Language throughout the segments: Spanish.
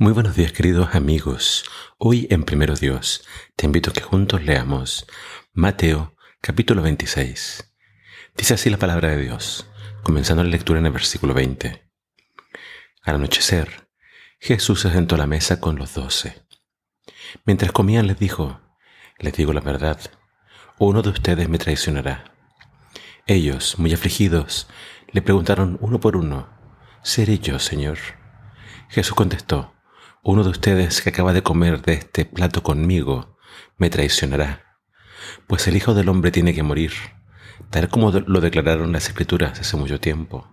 Muy buenos días queridos amigos. Hoy en Primero Dios te invito a que juntos leamos Mateo capítulo 26. Dice así la palabra de Dios, comenzando la lectura en el versículo 20. Al anochecer, Jesús se sentó a la mesa con los doce. Mientras comían les dijo, les digo la verdad, uno de ustedes me traicionará. Ellos, muy afligidos, le preguntaron uno por uno, ¿seré yo, Señor? Jesús contestó, uno de ustedes que acaba de comer de este plato conmigo me traicionará, pues el Hijo del Hombre tiene que morir, tal como lo declararon las Escrituras hace mucho tiempo.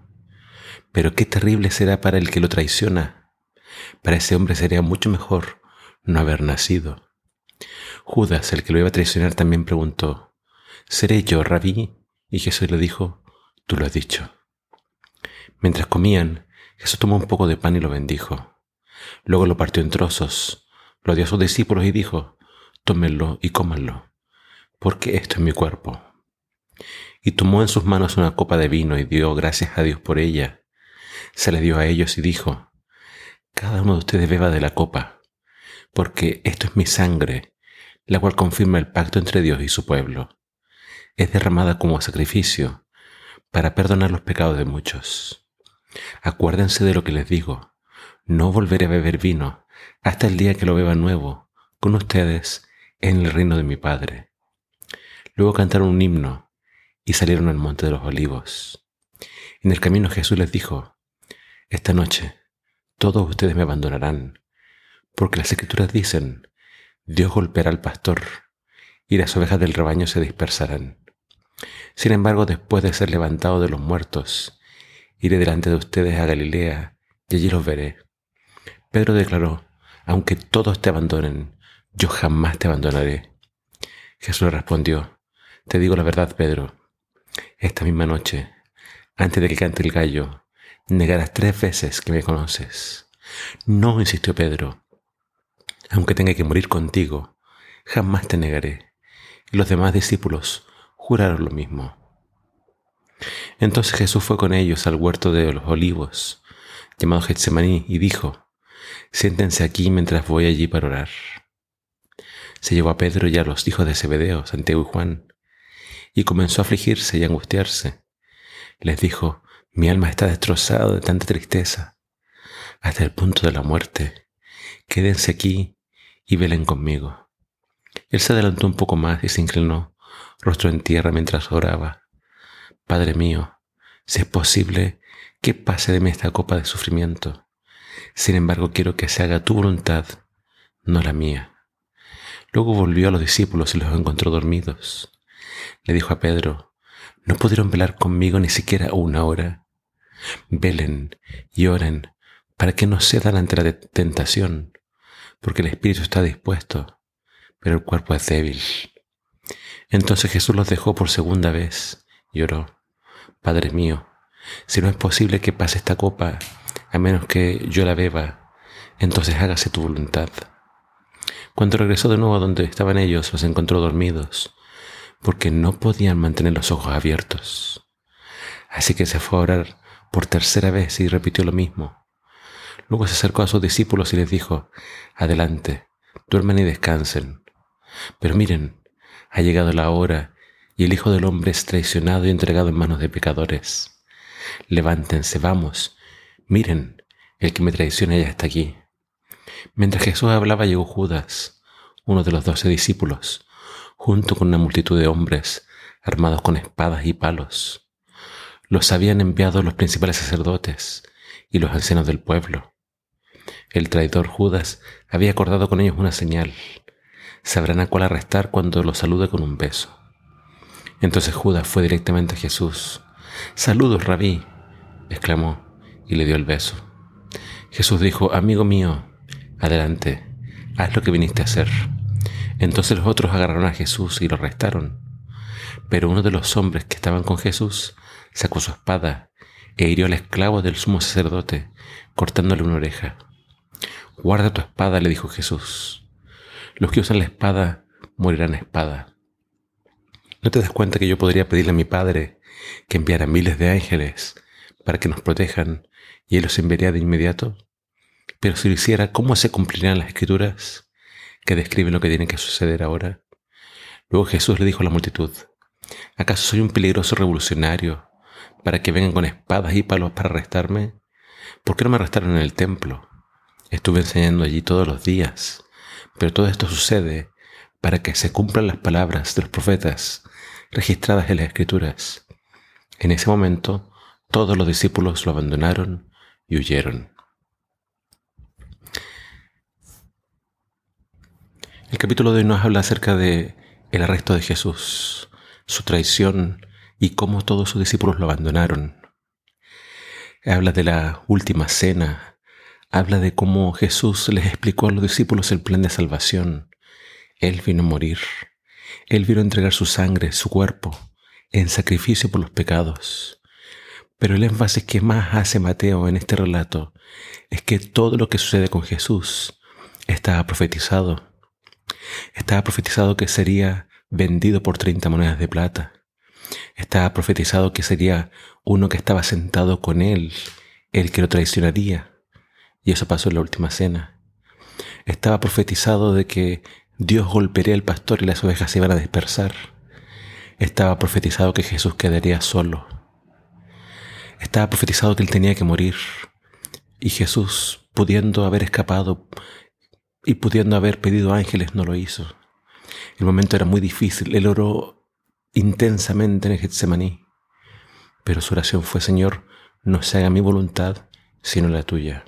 Pero qué terrible será para el que lo traiciona. Para ese hombre sería mucho mejor no haber nacido. Judas, el que lo iba a traicionar, también preguntó, ¿Seré yo, rabí? Y Jesús le dijo, Tú lo has dicho. Mientras comían, Jesús tomó un poco de pan y lo bendijo Luego lo partió en trozos, lo dio a sus discípulos y dijo, tómenlo y cómanlo, porque esto es mi cuerpo. Y tomó en sus manos una copa de vino y dio gracias a Dios por ella. Se le dio a ellos y dijo, cada uno de ustedes beba de la copa, porque esto es mi sangre, la cual confirma el pacto entre Dios y su pueblo. Es derramada como sacrificio para perdonar los pecados de muchos. Acuérdense de lo que les digo no volveré a beber vino hasta el día que lo beba nuevo con ustedes en el reino de mi Padre. Luego cantaron un himno y salieron al monte de los olivos. En el camino Jesús les dijo, Esta noche todos ustedes me abandonarán, porque las escrituras dicen, Dios golpeará al pastor y las ovejas del rebaño se dispersarán. Sin embargo, después de ser levantado de los muertos, iré delante de ustedes a Galilea y allí los veré. Pedro declaró, aunque todos te abandonen, yo jamás te abandonaré. Jesús respondió, te digo la verdad, Pedro, esta misma noche, antes de que cante el gallo, negarás tres veces que me conoces. No, insistió Pedro, aunque tenga que morir contigo, jamás te negaré. Y los demás discípulos juraron lo mismo. Entonces Jesús fue con ellos al huerto de los olivos, llamado Getsemaní, y dijo, Siéntense aquí mientras voy allí para orar. Se llevó a Pedro y a los hijos de Zebedeo, Santiago y Juan, y comenzó a afligirse y angustiarse. Les dijo, mi alma está destrozada de tanta tristeza, hasta el punto de la muerte. Quédense aquí y velen conmigo. Él se adelantó un poco más y se inclinó, rostro en tierra mientras oraba. Padre mío, si es posible, que pase de mí esta copa de sufrimiento sin embargo, quiero que se haga tu voluntad, no la mía. Luego volvió a los discípulos y los encontró dormidos. Le dijo a Pedro, ¿no pudieron velar conmigo ni siquiera una hora? Velen y oren para que no cedan ante la tentación, porque el espíritu está dispuesto, pero el cuerpo es débil. Entonces Jesús los dejó por segunda vez y oró, Padre mío, si no es posible que pase esta copa, a menos que yo la beba, entonces hágase tu voluntad. Cuando regresó de nuevo a donde estaban ellos, los encontró dormidos, porque no podían mantener los ojos abiertos. Así que se fue a orar por tercera vez y repitió lo mismo. Luego se acercó a sus discípulos y les dijo, Adelante, duermen y descansen. Pero miren, ha llegado la hora y el Hijo del Hombre es traicionado y entregado en manos de pecadores. Levántense, vamos, miren, el que me traiciona ya está aquí. Mientras Jesús hablaba llegó Judas, uno de los doce discípulos, junto con una multitud de hombres armados con espadas y palos. Los habían enviado los principales sacerdotes y los ancianos del pueblo. El traidor Judas había acordado con ellos una señal. Sabrán a cuál arrestar cuando los salude con un beso. Entonces Judas fue directamente a Jesús. Saludos, rabí, exclamó y le dio el beso. Jesús dijo, amigo mío, adelante, haz lo que viniste a hacer. Entonces los otros agarraron a Jesús y lo arrestaron. Pero uno de los hombres que estaban con Jesús sacó su espada e hirió al esclavo del sumo sacerdote, cortándole una oreja. Guarda tu espada, le dijo Jesús. Los que usan la espada morirán a espada. ¿No te das cuenta que yo podría pedirle a mi Padre que enviara miles de ángeles para que nos protejan y Él los enviaría de inmediato? Pero si lo hiciera, ¿cómo se cumplirían las escrituras que describen lo que tiene que suceder ahora? Luego Jesús le dijo a la multitud, ¿acaso soy un peligroso revolucionario para que vengan con espadas y palos para arrestarme? ¿Por qué no me arrestaron en el templo? Estuve enseñando allí todos los días, pero todo esto sucede para que se cumplan las palabras de los profetas registradas en las escrituras. En ese momento, todos los discípulos lo abandonaron y huyeron. El capítulo de hoy nos habla acerca de el arresto de Jesús, su traición y cómo todos sus discípulos lo abandonaron. Habla de la última cena, habla de cómo Jesús les explicó a los discípulos el plan de salvación. Él vino a morir, Él vino a entregar su sangre, su cuerpo, en sacrificio por los pecados. Pero el énfasis que más hace Mateo en este relato es que todo lo que sucede con Jesús estaba profetizado. Estaba profetizado que sería vendido por 30 monedas de plata. Estaba profetizado que sería uno que estaba sentado con él, el que lo traicionaría. Y eso pasó en la última cena. Estaba profetizado de que Dios golpearía al pastor y las ovejas se iban a dispersar. Estaba profetizado que Jesús quedaría solo. Estaba profetizado que él tenía que morir. Y Jesús, pudiendo haber escapado y pudiendo haber pedido ángeles, no lo hizo. El momento era muy difícil. Él oró intensamente en el Getsemaní. Pero su oración fue, Señor, no se haga mi voluntad, sino la tuya.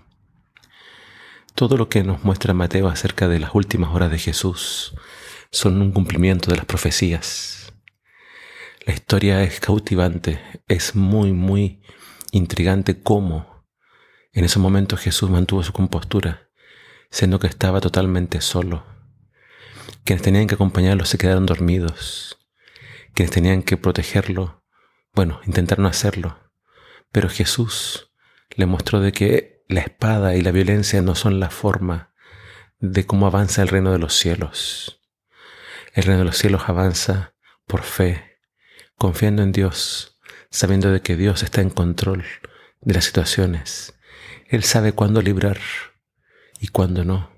Todo lo que nos muestra Mateo acerca de las últimas horas de Jesús son un cumplimiento de las profecías. La historia es cautivante, es muy, muy intrigante cómo en ese momento Jesús mantuvo su compostura, siendo que estaba totalmente solo. Quienes tenían que acompañarlo se quedaron dormidos. Quienes tenían que protegerlo, bueno, intentaron hacerlo. Pero Jesús le mostró de que la espada y la violencia no son la forma de cómo avanza el reino de los cielos. El reino de los cielos avanza por fe, confiando en Dios, sabiendo de que Dios está en control de las situaciones. Él sabe cuándo librar y cuándo no.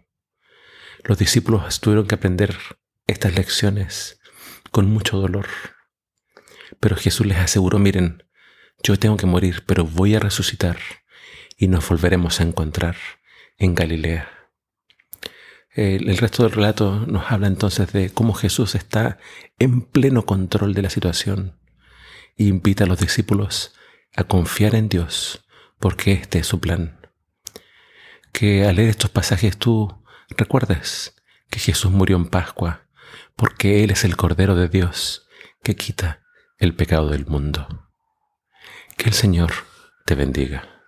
Los discípulos tuvieron que aprender estas lecciones con mucho dolor. Pero Jesús les aseguró, miren, yo tengo que morir, pero voy a resucitar y nos volveremos a encontrar en Galilea. El, resto del relato nos habla entonces de cómo Jesús está en pleno control de la situación e invita a los discípulos a confiar en Dios porque este es su plan. Que al leer estos pasajes tú recuerdes que Jesús murió en Pascua porque Él es el Cordero de Dios que quita el pecado del mundo. Que el Señor te bendiga.